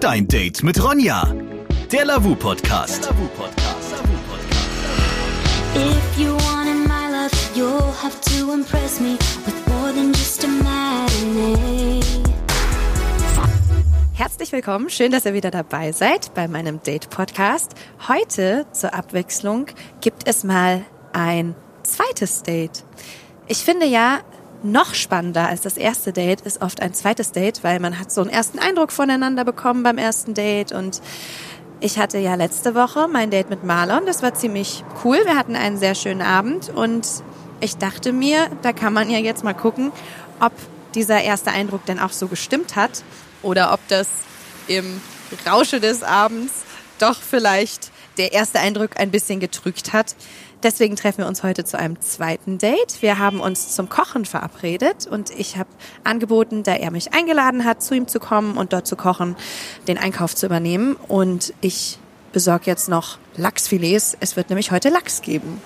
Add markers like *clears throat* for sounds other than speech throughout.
Dein Date mit Ronja. Der Lavu Podcast. If you wanted my love, you'll have to impress me with more than just a matinee. Herzlich willkommen, schön, dass ihr wieder dabei seid bei meinem Date-Podcast. Heute zur Abwechslung gibt es mal ein zweites Date. Ich finde ja, noch spannender als das erste Date ist oft ein zweites Date, weil man hat so einen ersten Eindruck voneinander bekommen beim ersten Date und ich hatte ja letzte Woche mein Date mit Marlon. Das war ziemlich cool. Wir hatten einen sehr schönen Abend und ich dachte mir, da kann man ja jetzt mal gucken, ob dieser erste Eindruck denn auch so gestimmt hat oder ob das im Rausche des Abends doch vielleicht der erste Eindruck ein bisschen getrügt hat. Deswegen treffen wir uns heute zu einem zweiten Date. Wir haben uns zum Kochen verabredet und ich habe angeboten, da er mich eingeladen hat, zu ihm zu kommen und dort zu kochen, den Einkauf zu übernehmen. Und ich besorge jetzt noch Lachsfilets. Es wird nämlich heute Lachs geben.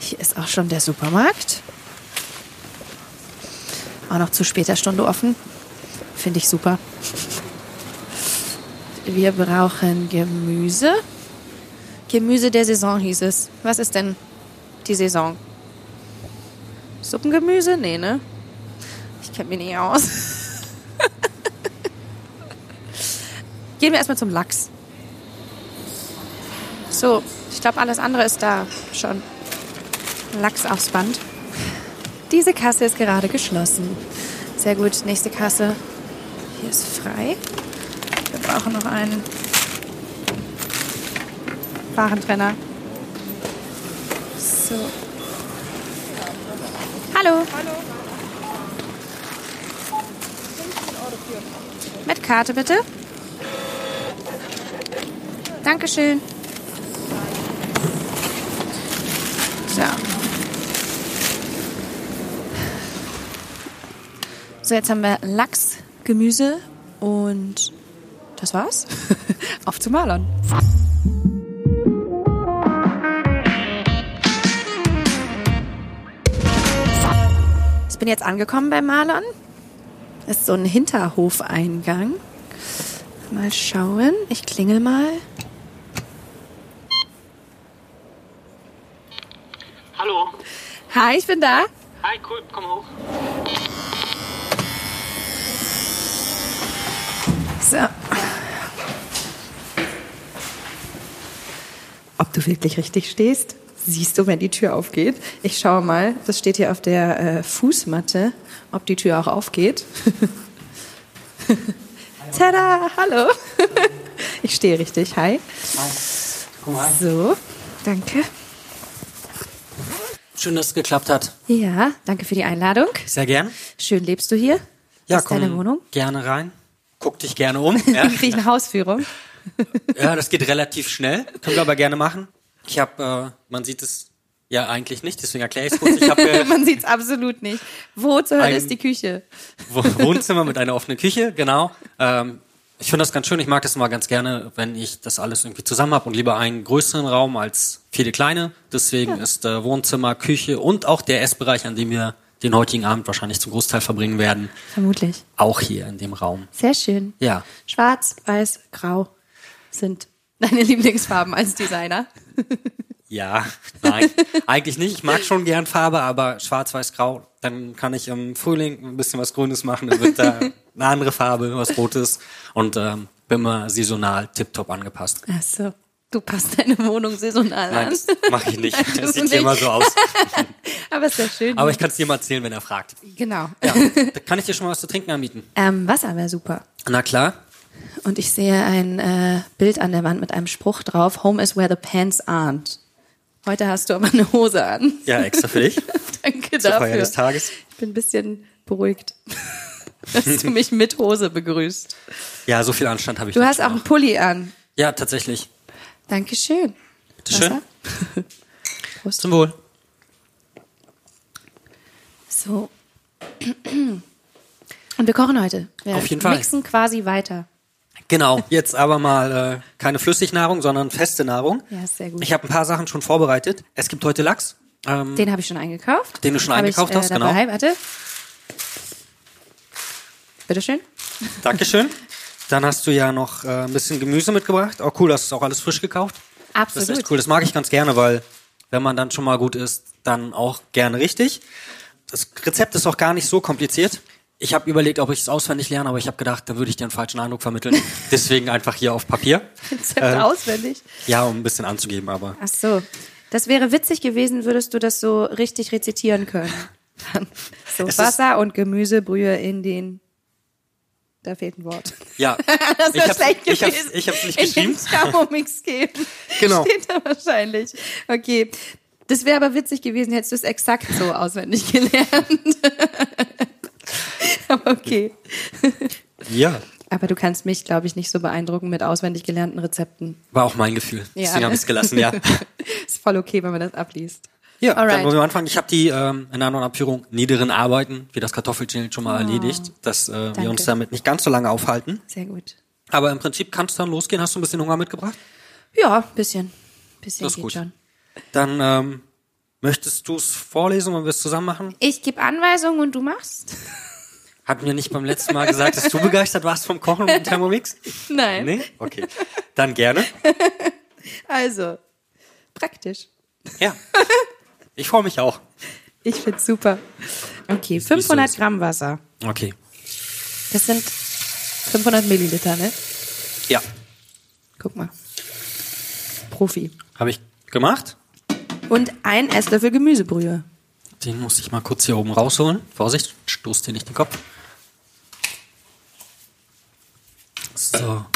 Hier ist auch schon der Supermarkt. Auch noch zu später Stunde offen. Finde ich super. Wir brauchen Gemüse. Gemüse der Saison hieß es. Was ist denn die Saison? Suppengemüse? Nee, ne? Ich kenne mich nicht aus. *laughs* Gehen wir erstmal zum Lachs. So, ich glaube, alles andere ist da schon. Lachs aufs Band. Diese Kasse ist gerade geschlossen. Sehr gut, nächste Kasse. Hier ist frei. Wir brauchen noch einen Warentrenner. So. Hallo. Hallo. Mit Karte bitte. Dankeschön. So. So, jetzt haben wir Lachs, Gemüse und das war's. *laughs* Auf zu Marlon. Bin jetzt angekommen bei Marlon. Das ist so ein Hinterhofeingang. Mal schauen. Ich klingel mal. Hallo. Hi, ich bin da. Hi, cool, komm hoch. So. Ob du wirklich richtig stehst, siehst du, wenn die Tür aufgeht. Ich schaue mal, das steht hier auf der äh, Fußmatte, ob die Tür auch aufgeht. *laughs* Tada, hallo. *laughs* Ich stehe richtig. Hi. Komm rein. So, danke. Schön, dass es geklappt hat. Ja, danke für die Einladung. Sehr gern. Schön lebst du hier. Ja, ist deine Wohnung. gerne rein. Guck dich gerne um. *laughs* Ja, Dann krieg ich eine Hausführung. ja das geht relativ schnell. Können wir aber gerne machen. Ich habe, äh, man sieht es ja eigentlich nicht, deswegen erkläre ich es kurz. Ich habe äh, *laughs* Man sieht's absolut nicht. Wo zur Hölle ist die Küche? Wo- Wohnzimmer mit einer offenen Küche, genau. Ähm, ich finde das ganz schön. Ich mag das immer ganz gerne, wenn ich das alles irgendwie zusammen habe und lieber einen größeren Raum als viele kleine. Deswegen ist äh, Wohnzimmer, Küche und auch der Essbereich, an dem wir den heutigen Abend wahrscheinlich zum Großteil verbringen werden, Vermutlich. auch hier in dem Raum. Sehr schön. Ja, Schwarz, Weiß, Grau sind deine Lieblingsfarben als Designer. ja, nein, eigentlich nicht. Ich mag schon gern Farbe, aber schwarz, weiß, grau, dann kann ich im Frühling ein bisschen was Grünes machen, dann wird da *laughs* eine andere Farbe, was Rotes und ähm, bin immer saisonal tiptop angepasst. Ach so. Du passt deine Wohnung saisonal Nein, an. das mache ich nicht. *laughs* Das sieht nicht. immer so aus. *laughs* Aber ist ja schön. Aber ich kann es dir mal erzählen, wenn er fragt. genau. Ja, da kann ich dir schon mal was zu trinken anbieten. Ähm, Wasser wäre super. Na klar. Und ich sehe ein äh, Bild an der Wand mit einem Spruch drauf. Home is where the pants aren't. Heute hast du aber eine Hose an. Ja, extra für dich. *laughs* Danke Zur dafür. Feier des Tages. Ich bin ein bisschen beruhigt, *laughs* dass du mich mit Hose begrüßt. Ja, so viel Anstand habe ich Du hast auch einen Pulli an. Ja, tatsächlich. Dankeschön. Bitteschön. *laughs* Prost. Zum Wohl. So. *clears throat* Und wir kochen heute. Wir Auf jeden Fall. mixen quasi weiter. Genau, jetzt aber mal äh, keine Flüssignahrung, sondern feste Nahrung. Ja, ist sehr gut. Ich habe ein paar Sachen schon vorbereitet. Es gibt heute Lachs. Ähm, Den habe ich schon eingekauft. Den du schon Hab eingekauft ich, äh, hast, genau. dabei. Warte. Bitteschön. Dankeschön. Dann hast du ja noch äh, ein bisschen Gemüse mitgebracht. Auch cool, hast du auch alles frisch gekauft. Das Absolut. ist echt cool. Das mag ich ganz gerne, weil wenn man dann schon mal gut isst, dann auch gerne richtig. Das Rezept ist auch gar nicht so kompliziert. Ich habe überlegt, ob ich es auswendig lerne, aber ich habe gedacht, da würde ich dir einen falschen Eindruck vermitteln. Deswegen einfach hier auf Papier. *laughs* Rezept Ähm, auswendig. Ja, um ein bisschen anzugeben, aber Ach so. Das wäre witzig gewesen, würdest du das so richtig rezitieren können. *laughs* So Es Wasser und Gemüsebrühe in den. Da fehlt ein Wort. ja. *laughs* Das wäre schlecht ich hab's, gewesen. ich hab's nicht in geschrieben. den Thermomix geben. Genau. Steht da wahrscheinlich. Okay. Das wäre aber witzig gewesen, hättest du es exakt so auswendig gelernt. *laughs* aber okay. Ja, Aber du kannst mich, glaube ich, nicht so beeindrucken mit auswendig gelernten Rezepten. war auch mein Gefühl. Deswegen ne? habe ich es gelassen, ja. *laughs* Ist voll okay, wenn man das abliest. Ja, Alright. dann wollen wir anfangen. Ich habe die ähm, in einer Abführung niederen Arbeiten, wie das Kartoffelchili schon mal erledigt, dass äh, wir Oh, uns damit nicht ganz so lange aufhalten. Sehr gut. Aber im Prinzip kann es dann losgehen. Hast du ein bisschen Hunger mitgebracht? Ja, bisschen. Bisschen Das ist geht gut. schon. Dann ähm, möchtest du es vorlesen und wir es zusammen machen? Ich gebe Anweisungen und du machst? *laughs* Hatten wir nicht beim letzten Mal gesagt, dass du begeistert warst vom Kochen und Thermomix? *laughs* Nein. Nee? Okay. Dann gerne. *laughs* Also, praktisch. Ja. Ich freue mich auch. Ich find's super. Okay, Siehst du 500 es? Gramm Wasser. Okay. Das sind 500 Milliliter, ne? Ja. Guck mal. Profi. Habe ich gemacht. Und ein Esslöffel Gemüsebrühe. Den muss ich mal kurz hier oben rausholen. Vorsicht, stoß dir nicht den Kopf. So.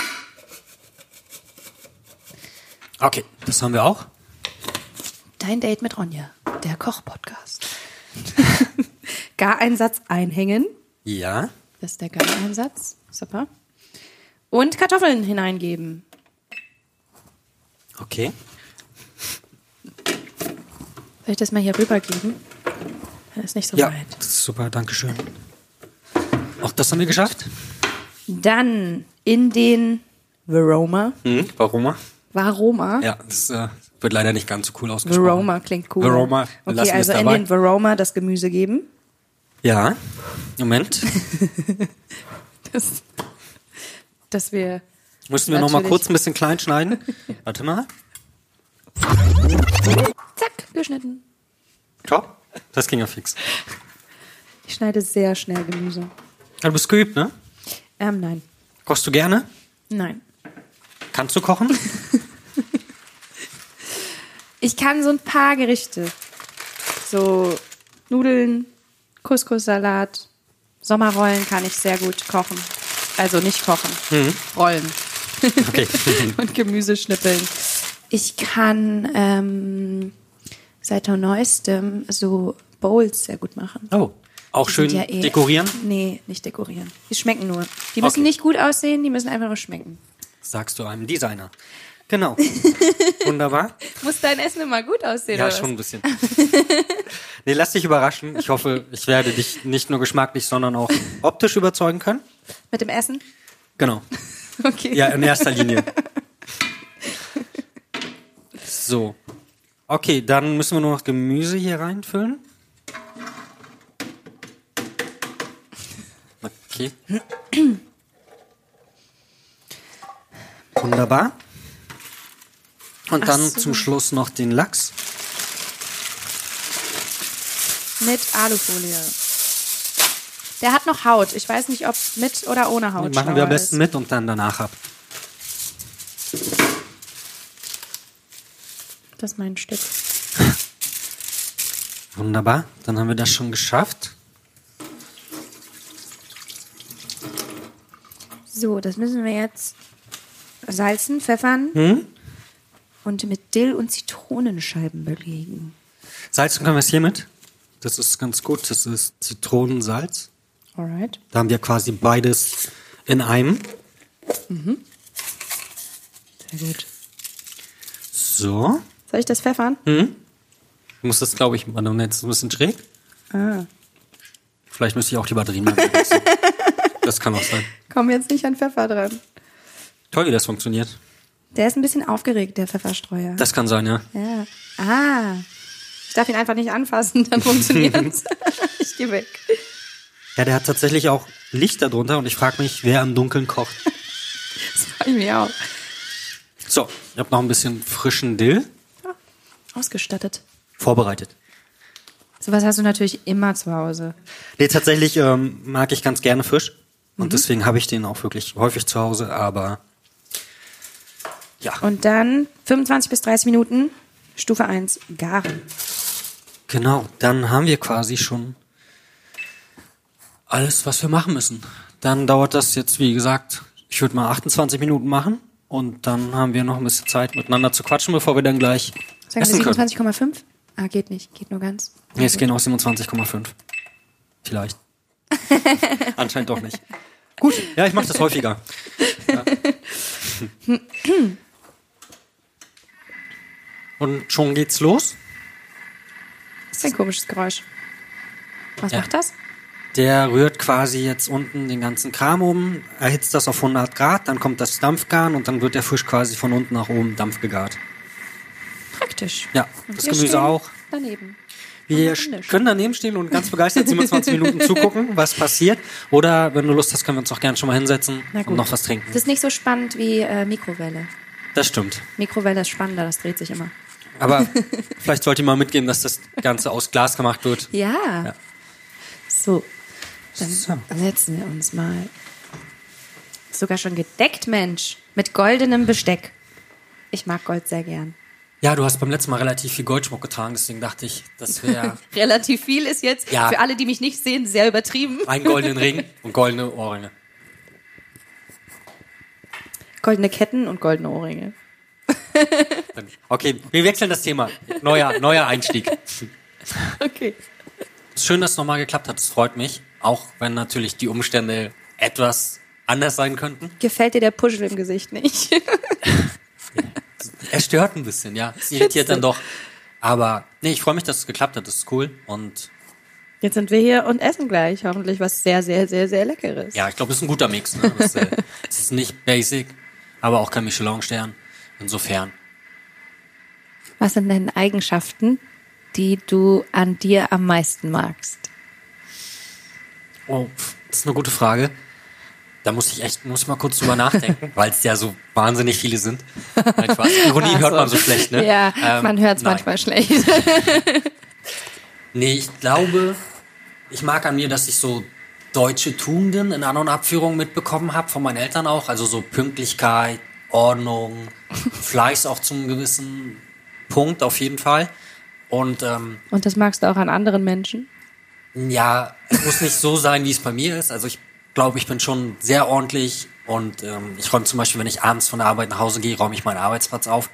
Okay, das haben wir auch. Dein Date mit Ronja, der Koch-Podcast. *laughs* Gareinsatz einhängen. Ja. Das ist der Gareinsatz. Super. Und Kartoffeln hineingeben. Okay. Soll ich das mal hier rübergeben? Das ist nicht so Ja, weit. das ist super, Dankeschön. Auch das haben wir geschafft. Dann in den Varoma. Hm, warum? Varoma. Ja, das äh, wird leider nicht ganz so cool ausgesprochen. Varoma klingt cool. Varoma, Okay, lassen wir es also in den Varoma das Gemüse geben. Ja. Moment. *laughs* Das, dass wir Müssen wir noch mal Natürlich. kurz ein bisschen klein schneiden. Warte mal. Zack geschnitten. Top. Das ging ja fix. Ich schneide sehr schnell Gemüse. Du bist geübt, ne? Ähm, nein. Kochst du gerne? Nein. Kannst du kochen? *laughs* Ich kann so ein paar Gerichte. So Nudeln, Couscous-Salat, Sommerrollen kann ich sehr gut kochen. Also nicht kochen, rollen Okay. *laughs* und Gemüse schnippeln. Ich kann ähm, seit neuestem so Bowls sehr gut machen. Oh. Auch Die schön ja eh- dekorieren? Nee, nicht dekorieren. Die schmecken nur. Die müssen Okay. nicht gut aussehen, die müssen einfach nur schmecken. Sagst du einem Designer. Genau. *laughs* Wunderbar. Muss dein Essen immer gut aussehen, Ja, oder schon ein bisschen. Nee, lass dich überraschen. Ich hoffe, ich werde dich nicht nur geschmacklich, sondern auch optisch überzeugen können. Mit dem Essen? Genau. *laughs* Okay. Ja, in erster Linie. So. Okay, dann müssen wir nur noch Gemüse hier reinfüllen. Okay. Wunderbar. Und Ach dann so. zum Schluss noch den Lachs. Mit Alufolie. Der hat noch Haut. Ich weiß nicht, ob mit oder ohne Haut. Den machen wir am besten ist. mit und dann danach ab. Das ist mein Stück. Wunderbar. Dann haben wir das schon geschafft. So, das müssen wir jetzt salzen, pfeffern Hm? und mit Dill und Zitronenscheiben belegen. Salzen können wir es hiermit. Das ist ganz gut. Das ist Zitronensalz. Alright. Da haben wir quasi beides in einem. Sehr gut. So. Soll ich das pfeffern? Du musst das, glaube ich, warte, jetzt ist ein bisschen schräg. Ah. Vielleicht müsste ich auch die Batterien mal wechseln. *laughs* Das kann auch sein. Komm jetzt nicht an Pfeffer dran. Toll, wie das funktioniert. Der ist ein bisschen aufgeregt, der Pfefferstreuer. Das kann sein, ja. ja. Ah. Ich darf ihn einfach nicht anfassen, dann funktioniert's. *laughs* ich geh weg. Ja, der hat tatsächlich auch Licht darunter und ich frage mich, wer im Dunkeln kocht. ich mich auch. So, ich habe noch ein bisschen frischen Dill Ausgestattet. vorbereitet. Sowas hast du natürlich immer zu Hause. Nee, tatsächlich ähm, mag ich ganz gerne Fisch. Und deswegen habe ich den auch wirklich häufig zu Hause, aber ja, Und dann 25 bis 30 Minuten, Stufe 1, garen. genau. Dann haben wir quasi schon alles, was wir machen müssen. Dann dauert das jetzt, wie gesagt, ich würde mal 28 Minuten machen. Und dann haben wir noch ein bisschen Zeit, miteinander zu quatschen, bevor wir dann gleich Sagen wir können. 27,5? Ah, geht nicht. Geht nur ganz. Nee, es gehen auch 27,5. Vielleicht. *laughs* Anscheinend doch nicht. Gut, ja, ich mache das häufiger. Ja. Und schon geht's los. Das ist ein komisches Geräusch. Was Ja. macht das? Der rührt quasi jetzt unten den ganzen Kram um, erhitzt das auf 100 Grad, dann kommt das Dampfgaren und dann wird der Fisch quasi von unten nach oben dampfgegart. Praktisch. Ja, das wir Gemüse auch. Daneben. Wir können daneben stehen und ganz begeistert 27 *laughs* Minuten zugucken, was passiert. Oder wenn du Lust hast, können wir uns auch gerne schon mal hinsetzen und noch was trinken. Das ist nicht so spannend wie äh, Mikrowelle. Das stimmt. Mikrowelle ist spannender, das dreht sich immer. Aber *laughs* vielleicht sollte ich mal mitgeben, dass das Ganze aus Glas gemacht wird. Ja. Ja. So, dann So. setzen wir uns mal. Sogar schon gedeckt, Mensch. Mit goldenem Besteck. Ich mag Gold sehr gern. Ja, du hast beim letzten Mal relativ viel Goldschmuck getragen, deswegen dachte ich, das wäre *laughs* Relativ viel ist jetzt Ja. für alle, die mich nicht sehen, sehr übertrieben. ein goldenen Ring *laughs* und goldene Ohrringe. Goldene Ketten und goldene Ohrringe. *laughs* Okay, wir wechseln das Thema. Neuer, neuer Einstieg. Okay. Schön, dass es nochmal geklappt hat. Es freut mich. Auch wenn natürlich die Umstände etwas anders sein könnten. Gefällt dir der Puschel im Gesicht nicht? Er stört ein bisschen, ja. Es irritiert dann doch. Aber nee, ich freue mich, dass es geklappt hat. Das ist cool. Und Jetzt sind wir hier und essen gleich hoffentlich was sehr, sehr, sehr, sehr Leckeres. ja, ich glaube, es ist ein guter Mix. Ne? Das, äh, *laughs* es ist nicht basic, aber auch kein Michelin-Stern. Insofern. Was sind denn Eigenschaften, die du an dir am meisten magst? Oh, das ist eine gute Frage. Da muss ich echt, muss ich mal kurz drüber nachdenken, *laughs* weil es ja so wahnsinnig viele sind. Nein, Spaß. Ironie Ach hört man so schlecht, ne? Ja, Ähm, man hört es manchmal schlecht. *laughs* Nee, ich glaube, ich mag an mir, dass ich so deutsche Tugenden in An- und Abführung mitbekommen habe, von meinen Eltern auch. Also so Pünktlichkeit, Ordnung, *laughs* Fleiß auch zum gewissen Punkt auf jeden Fall. Und ähm, Und das magst du auch an anderen Menschen? ja, es muss nicht so sein, wie es bei mir ist. Also ich glaube, ich bin schon sehr ordentlich und ähm, ich räume zum Beispiel, wenn ich abends von der Arbeit nach Hause gehe, räume ich meinen Arbeitsplatz auf.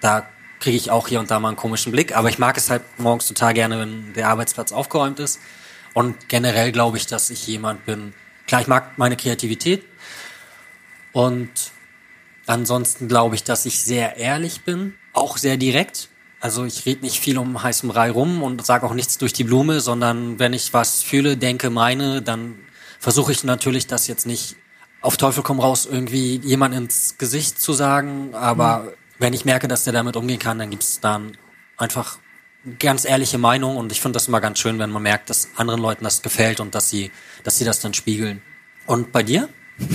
Da kriege ich auch hier und da mal einen komischen Blick, aber ich mag es halt morgens total gerne, wenn der Arbeitsplatz aufgeräumt ist. Und generell glaube ich, dass ich jemand bin. Klar, ich mag meine Kreativität und ansonsten glaube ich, dass ich sehr ehrlich bin, auch sehr direkt. Also ich rede nicht viel um heißen Brei rum und sage auch nichts durch die Blume, sondern wenn ich was fühle, denke, meine, dann versuche ich natürlich das jetzt nicht auf Teufel komm raus irgendwie jemand ins Gesicht zu sagen, aber wenn ich merke, dass der damit umgehen kann, dann gibt es dann einfach ganz ehrliche Meinung und ich finde das immer ganz schön, wenn man merkt, dass anderen Leuten das gefällt und dass sie, dass sie das dann spiegeln. Und bei dir? *laughs*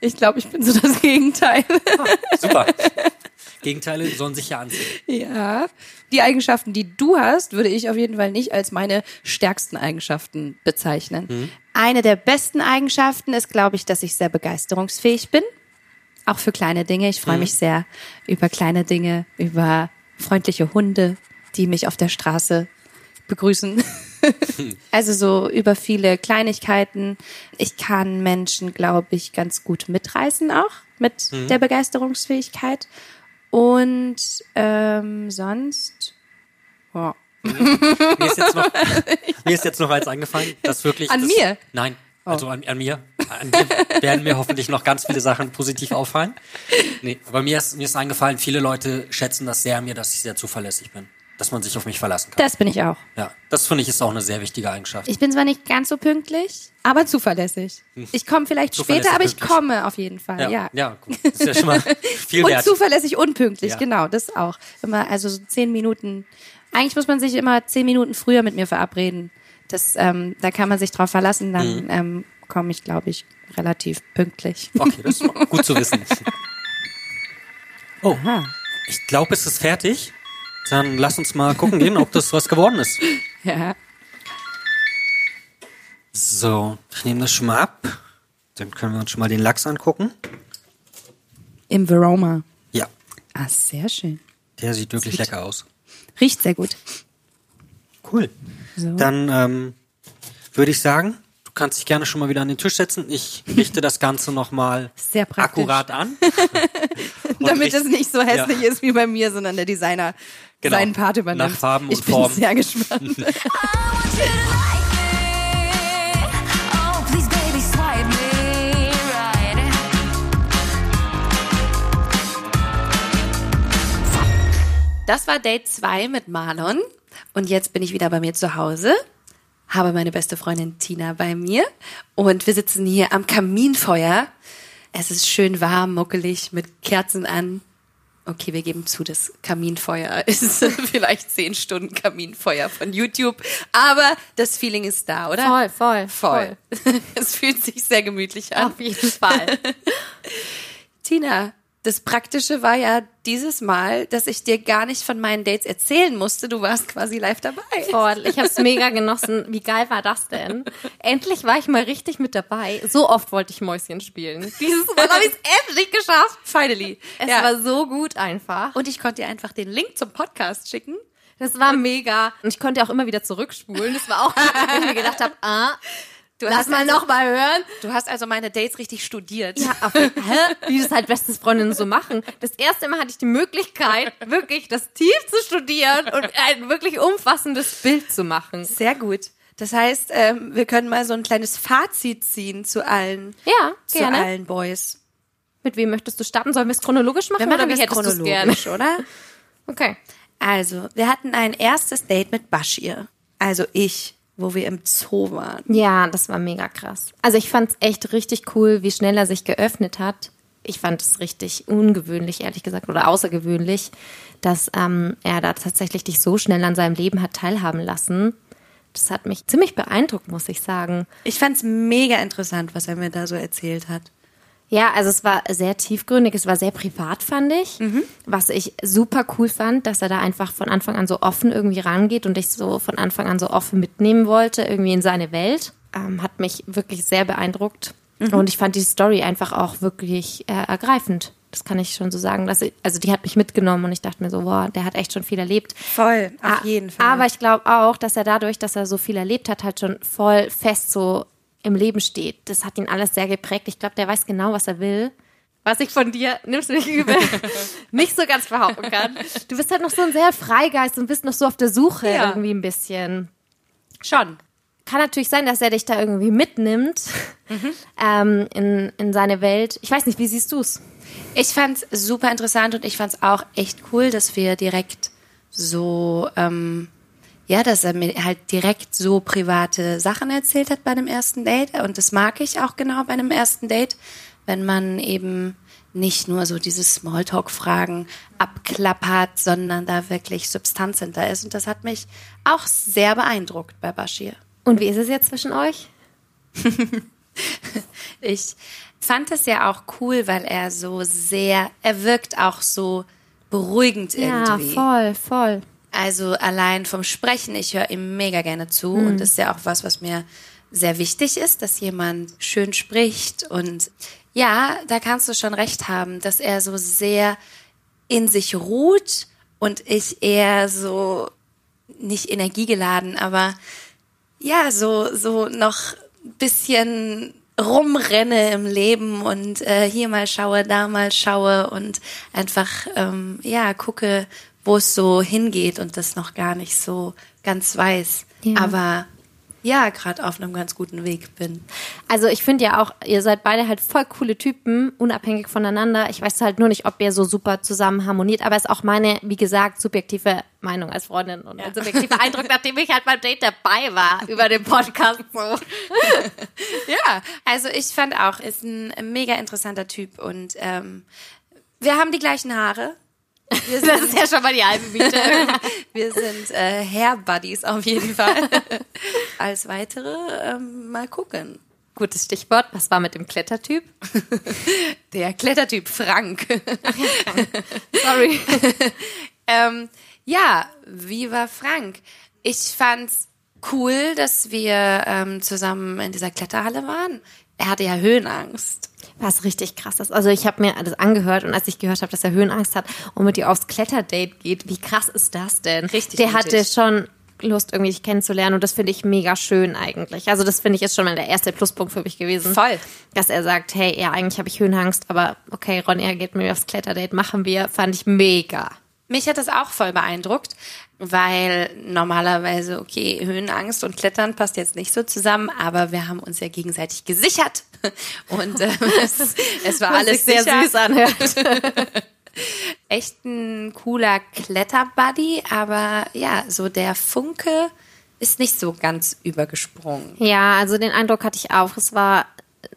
Ich glaube, ich bin so das Gegenteil. Super. *laughs* Gegenteile sollen sich ja anziehen. ja. Die Eigenschaften, die du hast, würde ich auf jeden Fall nicht als meine stärksten Eigenschaften bezeichnen. Eine der besten Eigenschaften ist, glaube ich, dass ich sehr begeisterungsfähig bin. Auch für kleine Dinge. Ich freue mich sehr über kleine Dinge, über freundliche Hunde, die mich auf der Straße begrüßen. *laughs* also so über viele Kleinigkeiten. Ich kann Menschen, glaube ich, ganz gut mitreißen auch mit der Begeisterungsfähigkeit. Und ähm, sonst. Oh. Mir ist jetzt noch, *laughs* mir ist jetzt noch eins eingefallen, dass wirklich. An das, mir? Nein, also an, an mir. An dir werden mir hoffentlich noch ganz viele Sachen positiv auffallen. Nee, aber mir ist, mir ist eingefallen, viele Leute schätzen das sehr an mir, dass ich sehr zuverlässig bin. Dass man sich auf mich verlassen kann. Das bin ich auch. Ja, das finde ich ist auch eine sehr wichtige Eigenschaft. Ich bin zwar nicht ganz so pünktlich, aber zuverlässig. Ich komme vielleicht später, aber ich komme auf jeden Fall. Ja. ja, ja, gut. Das ist ja schon mal *laughs* viel Und wert. zuverlässig unpünktlich, Ja. genau, das auch. Immer, also so zehn Minuten. Eigentlich muss man sich immer zehn Minuten früher mit mir verabreden. Das, ähm, da kann man sich drauf verlassen, dann Mhm. ähm, komme ich, glaube ich, relativ pünktlich. Okay, das ist gut zu wissen. *laughs* Oh, Aha. ich glaube, es ist fertig. Dann lass uns mal gucken gehen, ob das was geworden ist. *laughs* Ja. So, ich nehme das schon mal ab. Dann können wir uns schon mal den Lachs angucken. Im Veroma. Ja, Ah, sehr schön. der sieht wirklich lecker aus. Riecht sehr gut. Cool. So. Dann ähm, würde ich sagen, du kannst dich gerne schon mal wieder an den Tisch setzen. Ich richte das Ganze nochmal akkurat an. *laughs* Damit es nicht so hässlich Ja. ist wie bei mir, sondern der Designer Genau. seinen Part übernimmt. Nach Farben und ich bin Formen. sehr gespannt. *laughs* Oh. Das war Date 2 mit Marlon. Und jetzt bin ich wieder bei mir zu Hause, habe meine beste Freundin Tina bei mir und wir sitzen hier am Kaminfeuer. Es ist schön warm, muckelig, mit Kerzen an. Okay, wir geben zu, das Kaminfeuer *laughs* ist vielleicht zehn Stunden Kaminfeuer von YouTube, aber das Feeling ist da, oder? Voll, voll, Voll. *laughs* Es fühlt sich sehr gemütlich an. Auf jeden Fall. *laughs* Tina, das Praktische war ja dieses Mal, dass ich dir gar nicht von meinen Dates erzählen musste. Du warst quasi live dabei. Voll. Ich habe es mega genossen. Wie geil war das denn? Endlich war ich mal richtig mit dabei. So oft wollte ich Mäuschen spielen. Dieses Mal habe ich es endlich geschafft. Finally. Es ja. war so gut einfach. Und ich konnte dir einfach den Link zum Podcast schicken. Das war mega. Und ich konnte auch immer wieder zurückspulen. Das war auch, gut, wenn ich mir gedacht habe, ah, Du lass hast mal also- noch mal hören. Du hast also meine Dates richtig studiert. Ja, auf, hä? wie das halt bestes Freundinnen so machen. Das erste Mal hatte ich die Möglichkeit, wirklich das tief zu studieren und ein wirklich umfassendes Bild zu machen. Sehr gut. Das heißt, ähm, wir können mal so ein kleines Fazit ziehen zu allen, Ja, zu gerne. allen Boys. Mit wem möchtest du starten? Sollen wir es chronologisch machen Wir machen oder wie hättest du gerne? chronologisch, oder? *laughs* Okay. Also, wir hatten ein erstes Date mit Bashir. Also ich, wo wir im Zoo waren. Ja, das war mega krass. Also ich fand es echt richtig cool, wie schnell er sich geöffnet hat. Ich fand es richtig ungewöhnlich, ehrlich gesagt, oder außergewöhnlich, dass ähm, er da tatsächlich dich so schnell an seinem Leben hat teilhaben lassen. Das hat mich ziemlich beeindruckt, muss ich sagen. Ich fand's mega interessant, was er mir da so erzählt hat. Ja, also es war sehr tiefgründig, es war sehr privat, fand ich. Was ich super cool fand, dass er da einfach von Anfang an so offen irgendwie rangeht und dich so von Anfang an so offen mitnehmen wollte, irgendwie in seine Welt. Ähm, hat mich wirklich sehr beeindruckt. Und ich fand die Story einfach auch wirklich äh, ergreifend. Das kann ich schon so sagen. Dass ich, also die hat mich mitgenommen und ich dachte mir so, wow, der hat echt schon viel erlebt. Voll, auf jeden Fall. Aber ich glaube auch, dass er dadurch, dass er so viel erlebt hat, halt schon voll fest so im Leben steht. Das hat ihn alles sehr geprägt. Ich glaube, der weiß genau, was er will. Was ich von dir, nimmst du nicht übel, *laughs* nicht so ganz behaupten kann. Du bist halt noch so ein sehr Freigeist und bist noch so auf der Suche Ja. irgendwie ein bisschen. schon. Kann natürlich sein, dass er dich da irgendwie mitnimmt Mhm. ähm, in, in seine Welt. Ich weiß nicht, wie siehst du's? Ich fand's super interessant und ich fand's auch echt cool, dass wir direkt so, ähm, ja, dass er mir halt direkt so private Sachen erzählt hat bei dem ersten Date. Und das mag ich auch genau bei einem ersten Date, wenn man eben nicht nur so diese Smalltalk-Fragen abklappert, sondern da wirklich Substanz hinter ist. Und das hat mich auch sehr beeindruckt bei Bashir. Und wie ist es jetzt zwischen euch? *laughs* Ich fand es ja auch cool, weil er so sehr, er wirkt auch so beruhigend Ja, irgendwie. voll, voll. Also allein vom Sprechen, ich höre ihm mega gerne zu Mhm. und das ist ja auch was, was mir sehr wichtig ist, dass jemand schön spricht und ja, da kannst du schon recht haben, dass er so sehr in sich ruht und ich eher so nicht energiegeladen, aber ja, so so noch ein bisschen rumrenne im Leben und äh, hier mal schaue, da mal schaue und einfach ähm, ja gucke, wo es so hingeht und das noch gar nicht so ganz weiß. Ja. Aber ja, gerade auf einem ganz guten Weg bin. Also ich finde ja auch, ihr seid beide halt voll coole Typen, unabhängig voneinander. Ich weiß halt nur nicht, ob ihr so super zusammen harmoniert, aber es ist auch meine, wie gesagt, subjektive Meinung als Freundin und ein subjektiver Eindruck, nachdem ich halt beim Date dabei war über den Podcast. So. *laughs* Ja, also ich fand auch, ist ein mega interessanter Typ und ähm, wir haben die gleichen Haare. Wir Das ist ja schon mal die halbe Miete. *laughs* Wir sind äh, Hair Buddies auf jeden Fall. *laughs* Als weitere ähm, mal gucken. Gutes Stichwort. Was war mit dem Klettertyp? *laughs* Der Klettertyp Frank. Sorry. ähm, ja, wie war Frank? Ich fand's cool, dass wir ähm, zusammen in dieser Kletterhalle waren. Er hatte ja Höhenangst. Was richtig krass ist. Also ich habe mir das angehört und als ich gehört habe, dass er Höhenangst hat und mit dir aufs Kletterdate geht, wie krass ist das denn? Richtig Der mutig. hatte schon Lust, irgendwie dich kennenzulernen und das finde ich mega schön eigentlich. Also das finde ich ist schon mal der erste Pluspunkt für mich gewesen. Voll. Dass er sagt, hey, ja, eigentlich habe ich Höhenangst, aber okay, Ron, er geht mit mir aufs Kletterdate, machen wir, fand ich mega. Mich hat das auch voll beeindruckt, weil normalerweise, okay, Höhenangst und Klettern passt jetzt nicht so zusammen, aber wir haben uns ja gegenseitig gesichert *laughs* und ähm, es, es war *laughs* alles sehr sicher. süß anhört. *laughs* Echt ein cooler Kletterbuddy, aber ja, so der Funke ist nicht so ganz übergesprungen. Ja, also den Eindruck hatte ich auch. Es war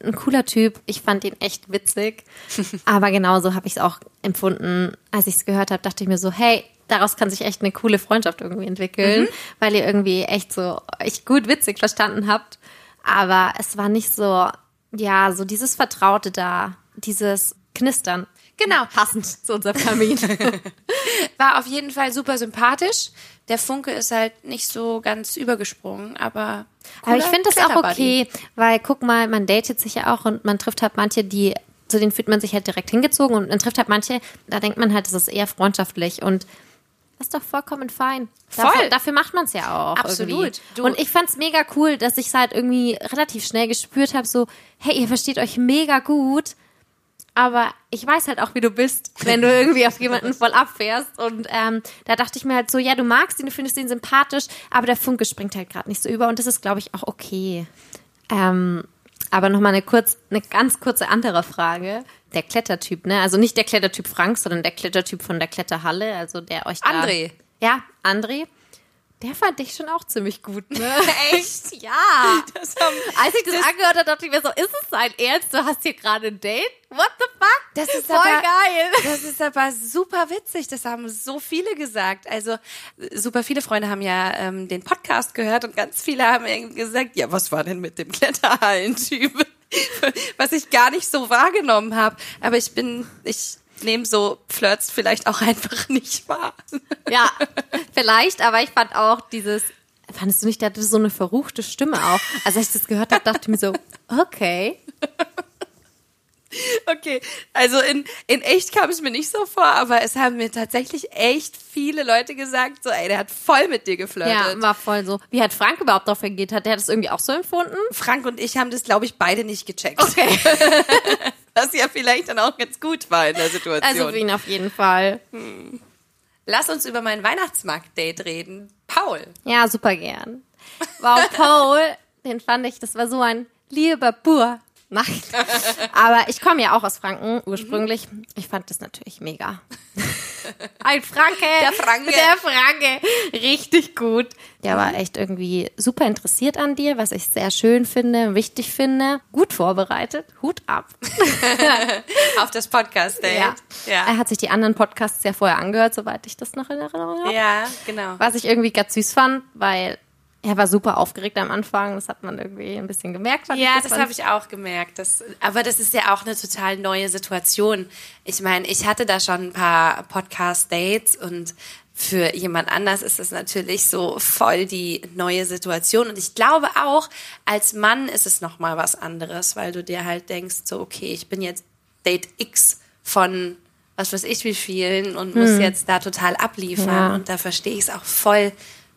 ein cooler Typ. Ich fand ihn echt witzig. *laughs* Aber genauso habe ich es auch empfunden. Als ich es gehört habe, dachte ich mir so, hey, daraus kann sich echt eine coole Freundschaft irgendwie entwickeln, weil ihr irgendwie echt so euch gut witzig verstanden habt. Aber es war nicht so, ja, so dieses Vertraute da, dieses Knistern. Genau. Passend zu unserem Kamin. *laughs* War auf jeden Fall super sympathisch. Der Funke ist halt nicht so ganz übergesprungen, aber. Aber ich finde das auch okay, weil guck mal, man datet sich ja auch und man trifft halt manche, die, zu denen fühlt man sich halt direkt hingezogen und man trifft halt manche, da denkt man halt, das ist eher freundschaftlich und das ist doch vollkommen fein. Dafür, Voll. dafür macht man es ja auch. Absolut. Und ich fand's mega cool, dass ich es halt irgendwie relativ schnell gespürt habe, so, hey, ihr versteht euch mega gut, aber ich weiß halt auch, wie du bist, wenn du irgendwie auf jemanden voll abfährst. Und ähm, da dachte ich mir halt so, ja, du magst ihn, du findest ihn sympathisch, aber der Funke springt halt gerade nicht so über und das ist, glaube ich, auch okay. Ähm, aber nochmal eine kurz, eine ganz kurze andere Frage. Der Klettertyp, ne? Also nicht der Klettertyp Frank, sondern der Klettertyp von der Kletterhalle, also der euch da. André. Ja, André. Der fand ich schon auch ziemlich gut, ne? *laughs* Echt? Ja. *laughs* Das haben, Als ich das, angehört habe, dachte ich mir so, ist es dein Ernst? Du hast hier gerade ein Date? What the fuck? Das ist voll aber, geil. *laughs* Das ist aber super witzig. Das haben so viele gesagt. Also super viele Freunde haben ja ähm, den Podcast gehört und ganz viele haben irgendwie gesagt, ja, was war denn mit dem Kletterhallentyp? Was ich gar nicht so wahrgenommen habe. Aber ich bin, ich nehme so Flirts vielleicht auch *laughs* einfach nicht wahr. Ja, vielleicht, aber ich fand auch dieses, fandest du nicht, der hatte so eine verruchte Stimme auch. Also als ich das gehört habe, dachte ich mir so, okay. Okay, also in, in echt kam es mir nicht so vor, aber es haben mir tatsächlich echt viele Leute gesagt, so, ey, der hat voll mit dir geflirtet. Ja, war voll so. Wie hat Frank überhaupt darauf reagiert? Hat der das irgendwie auch so empfunden? Frank und ich haben das, glaube ich, beide nicht gecheckt. Okay. *laughs* Was ja vielleicht dann auch ganz gut war in der Situation. Also für ihn auf jeden Fall. Lass uns über mein Weihnachtsmarkt-Date reden. Paul. Ja, super gern. Wow, Paul, den fand ich, das war so ein lieber Bur. Nein. *laughs* Aber ich komme ja auch aus Franken ursprünglich. Ich fand das natürlich mega. Ein Franke. Der Franke. Der Franke. Richtig gut. Der war echt irgendwie super interessiert an dir, was ich sehr schön finde, wichtig finde. Gut vorbereitet. Hut ab. *laughs* Auf das Podcast-Date. Ja. Ja. Er hat sich die anderen Podcasts ja vorher angehört, soweit ich das noch in Erinnerung habe. ja, genau. Was ich irgendwie ganz süß fand, weil er war super aufgeregt am Anfang. Das hat man irgendwie ein bisschen gemerkt. Ja, das habe ich auch gemerkt. Das, aber das ist ja auch eine total neue Situation. Ich meine, ich hatte da schon ein paar Podcast-Dates und für jemand anders ist es natürlich so voll die neue Situation. Und ich glaube auch, als Mann ist es nochmal was anderes, weil du dir halt denkst, so, okay, ich bin jetzt Date X von was weiß ich wie vielen und muss jetzt da total abliefern. Ja. Und da verstehe ich es auch voll,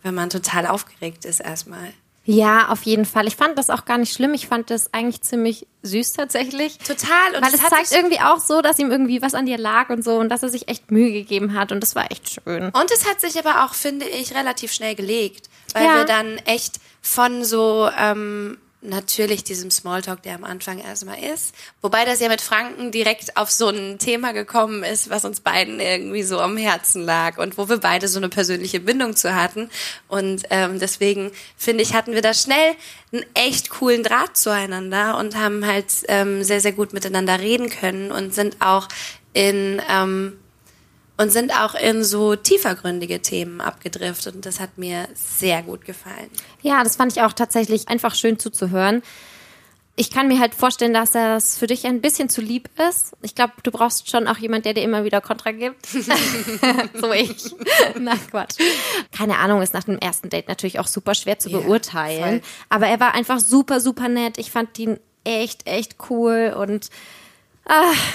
wenn man total aufgeregt ist erstmal. Ja, auf jeden Fall. Ich fand das auch gar nicht schlimm. Ich fand das eigentlich ziemlich süß tatsächlich. Total. Und Weil es zeigt irgendwie auch so, dass ihm irgendwie was an dir lag und so und dass er sich echt Mühe gegeben hat und das war echt schön. Und es hat sich aber auch, finde ich, relativ schnell gelegt, weil Ja. wir dann echt von so ähm, natürlich diesem Smalltalk, der am Anfang erstmal ist, wobei das ja mit Franken direkt auf so ein Thema gekommen ist, was uns beiden irgendwie so am Herzen lag und wo wir beide so eine persönliche Bindung zu hatten. Und ähm, deswegen finde ich, hatten wir da schnell einen echt coolen Draht zueinander und haben halt ähm, sehr, sehr gut miteinander reden können und sind auch in ähm, und sind auch in so tiefergründige Themen abgedriftet und das hat mir sehr gut gefallen. Ja, das fand ich auch tatsächlich einfach schön zuzuhören. ich kann mir halt vorstellen, dass das für dich ein bisschen zu lieb ist. Ich glaube, du brauchst schon auch jemand, der dir immer wieder Kontra gibt. *laughs* *laughs* so ich. Na Quatsch. Keine Ahnung, ist nach dem ersten Date natürlich auch super schwer zu Ja, beurteilen. voll. Aber er war einfach super, super nett. Ich fand ihn echt, echt cool und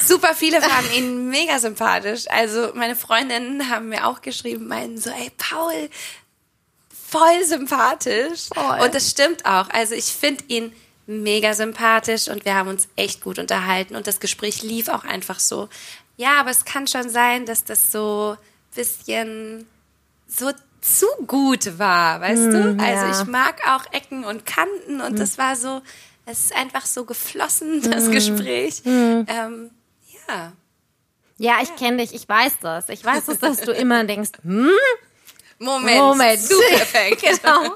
Super viele fanden ihn mega sympathisch. Also meine Freundinnen haben mir auch geschrieben, meinen so, ey Paul, voll sympathisch. Voll. Und das stimmt auch. Also ich finde ihn mega sympathisch und wir haben uns echt gut unterhalten und das Gespräch lief auch einfach so. Ja, aber es kann schon sein, dass das so bisschen so zu gut war, weißt du? ja. Also ich mag auch Ecken und Kanten und das war so, es ist einfach so geflossen, *laughs* das Gespräch. Ähm, ja. ja, ich kenne dich, ich weiß das. Ich weiß das, dass du immer denkst, hm, Moment, Moment. zu perfekt. *laughs* genau.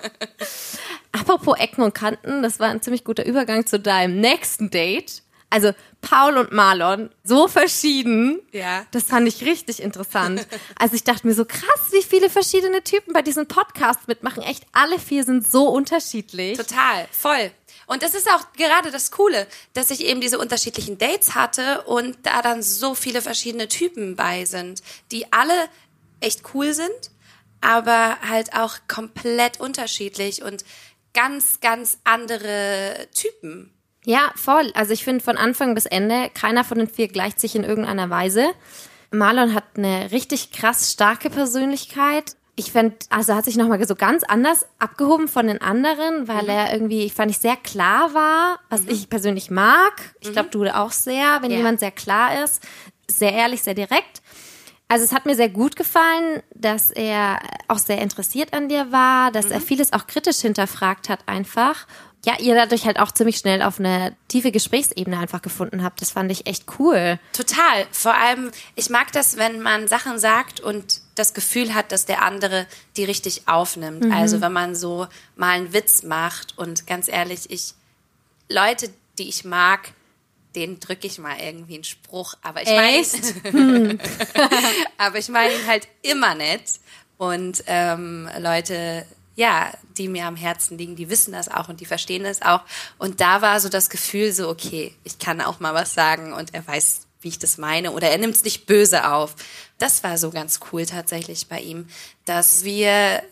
Apropos Ecken und Kanten, das war ein ziemlich guter Übergang zu deinem nächsten Date. Also Paul und Marlon, so verschieden. Ja. Das fand ich richtig interessant. Also ich dachte mir so krass, wie viele verschiedene Typen bei diesem Podcast mitmachen. Echt, alle vier sind so unterschiedlich. Total, voll. Und das ist auch gerade das Coole, dass ich eben diese unterschiedlichen Dates hatte und da dann so viele verschiedene Typen bei sind, die alle echt cool sind, aber halt auch komplett unterschiedlich und ganz, ganz andere Typen. Ja, voll. Also ich finde von Anfang bis Ende, keiner von den vier gleicht sich in irgendeiner Weise. Marlon hat eine richtig krass starke Persönlichkeit. Ich fand, also hat sich nochmal so ganz anders abgehoben von den anderen, weil er irgendwie, ich fand ich sehr klar war, was ich persönlich mag. Ich glaube, du auch sehr, wenn Ja. jemand sehr klar ist, sehr ehrlich, sehr direkt. Also es hat mir sehr gut gefallen, dass er auch sehr interessiert an dir war, dass er vieles auch kritisch hinterfragt hat einfach. Ja, ihr dadurch halt auch ziemlich schnell auf eine tiefe Gesprächsebene einfach gefunden habt. Das fand ich echt cool. Total. Vor allem, ich mag das, wenn man Sachen sagt und das Gefühl hat, dass der andere die richtig aufnimmt. Also wenn man so mal einen Witz macht und ganz ehrlich, ich Leute, die ich mag, denen drücke ich mal irgendwie einen Spruch, aber ich meine, *laughs* *laughs* aber ich meine ihn halt immer nett und ähm, Leute, ja, die mir am Herzen liegen, die wissen das auch und die verstehen das auch. Und da war so das Gefühl so, okay, ich kann auch mal was sagen und er weiß, wie ich das meine oder er nimmt es nicht böse auf. Das war so ganz cool tatsächlich bei ihm, dass wir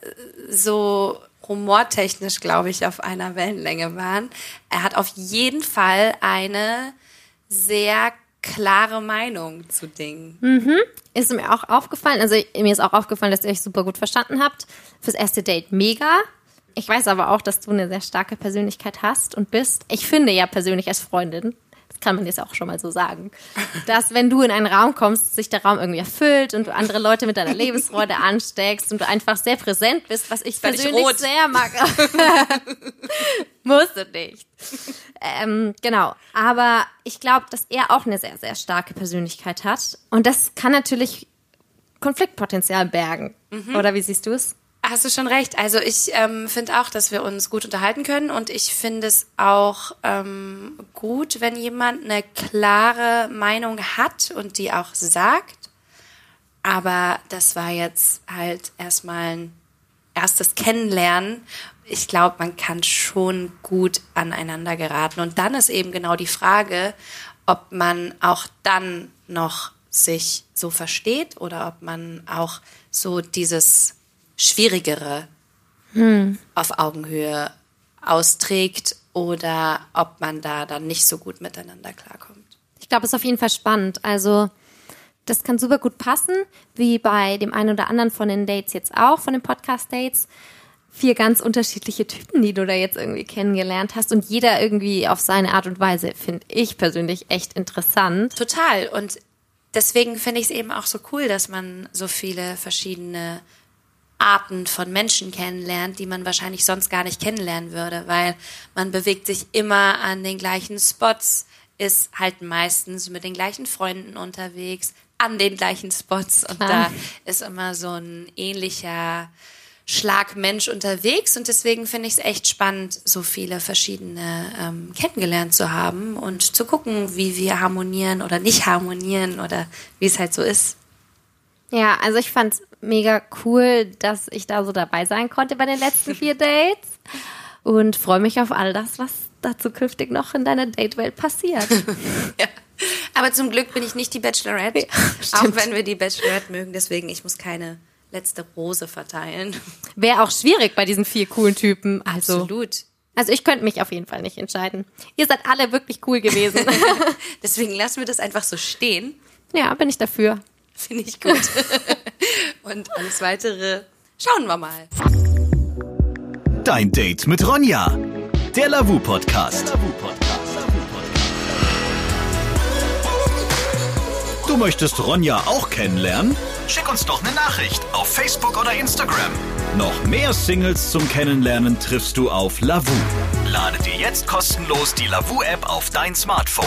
so humortechnisch, glaube ich, auf einer Wellenlänge waren. Er hat auf jeden Fall eine sehr klare Meinung zu Dingen. Ist mir auch aufgefallen, also mir ist auch aufgefallen, dass ihr euch super gut verstanden habt. Fürs erste Date mega. Ich weiß aber auch, dass du eine sehr starke Persönlichkeit hast und bist. Ich finde ja persönlich als Freundin, das kann man jetzt auch schon mal so sagen, dass wenn du in einen Raum kommst, sich der Raum irgendwie erfüllt und du andere Leute mit deiner Lebensfreude ansteckst und du einfach sehr präsent bist, was ich ich persönlich rot. sehr mag. *laughs* Musst du nicht. Ähm, genau. Aber ich glaube, dass er auch eine sehr, sehr starke Persönlichkeit hat. Und das kann natürlich Konfliktpotenzial bergen. Oder wie siehst du es? Hast du schon recht. Also ich ähm, finde auch, dass wir uns gut unterhalten können und ich finde es auch ähm, gut, wenn jemand eine klare Meinung hat und die auch sagt. Aber das war jetzt halt erstmal ein erstes Kennenlernen. Ich glaube, man kann schon gut aneinander geraten. Und dann ist eben genau die Frage, ob man auch dann noch sich so versteht oder ob man auch so dieses Schwierigere auf Augenhöhe austrägt oder ob man da dann nicht so gut miteinander klarkommt. Ich glaube, es ist auf jeden Fall spannend. Also, das kann super gut passen, wie bei dem einen oder anderen von den Dates jetzt auch, von den Podcast-Dates. Vier ganz unterschiedliche Typen, die du da jetzt irgendwie kennengelernt hast und jeder irgendwie auf seine Art und Weise, finde ich persönlich echt interessant. Total. Und deswegen finde ich es eben auch so cool, dass man so viele verschiedene Arten von Menschen kennenlernt, die man wahrscheinlich sonst gar nicht kennenlernen würde, weil man bewegt sich immer an den gleichen Spots, ist halt meistens mit den gleichen Freunden unterwegs, an den gleichen Spots und Klar. da ist immer so ein ähnlicher Schlag Mensch unterwegs und deswegen finde ich es echt spannend, so viele verschiedene ähm, kennengelernt zu haben und zu gucken, wie wir harmonieren oder nicht harmonieren oder wie es halt so ist. Ja, also ich fand's mega cool, dass ich da so dabei sein konnte bei den letzten vier *laughs* Dates und freue mich auf all das, was da zukünftig noch in deiner Datewelt passiert. *laughs* Ja. Aber zum Glück bin ich nicht die Bachelorette, auch stimmt. wenn wir die Bachelorette mögen. Deswegen, ich muss keine letzte Rose verteilen. Wäre auch schwierig bei diesen vier coolen Typen. Also, Absolut. also ich könnte mich auf jeden Fall nicht entscheiden. Ihr seid alle wirklich cool gewesen. *laughs* Deswegen lassen wir das einfach so stehen. ja, bin ich dafür. Finde ich gut. *laughs* Und alles weitere schauen wir mal. Dein Date mit Ronja. Der Lavu Podcast. Du möchtest Ronja auch kennenlernen? Schick uns doch eine Nachricht auf Facebook oder Instagram. Noch mehr Singles zum Kennenlernen triffst du auf Lavu. Lade dir jetzt kostenlos die Lavu-App auf dein Smartphone.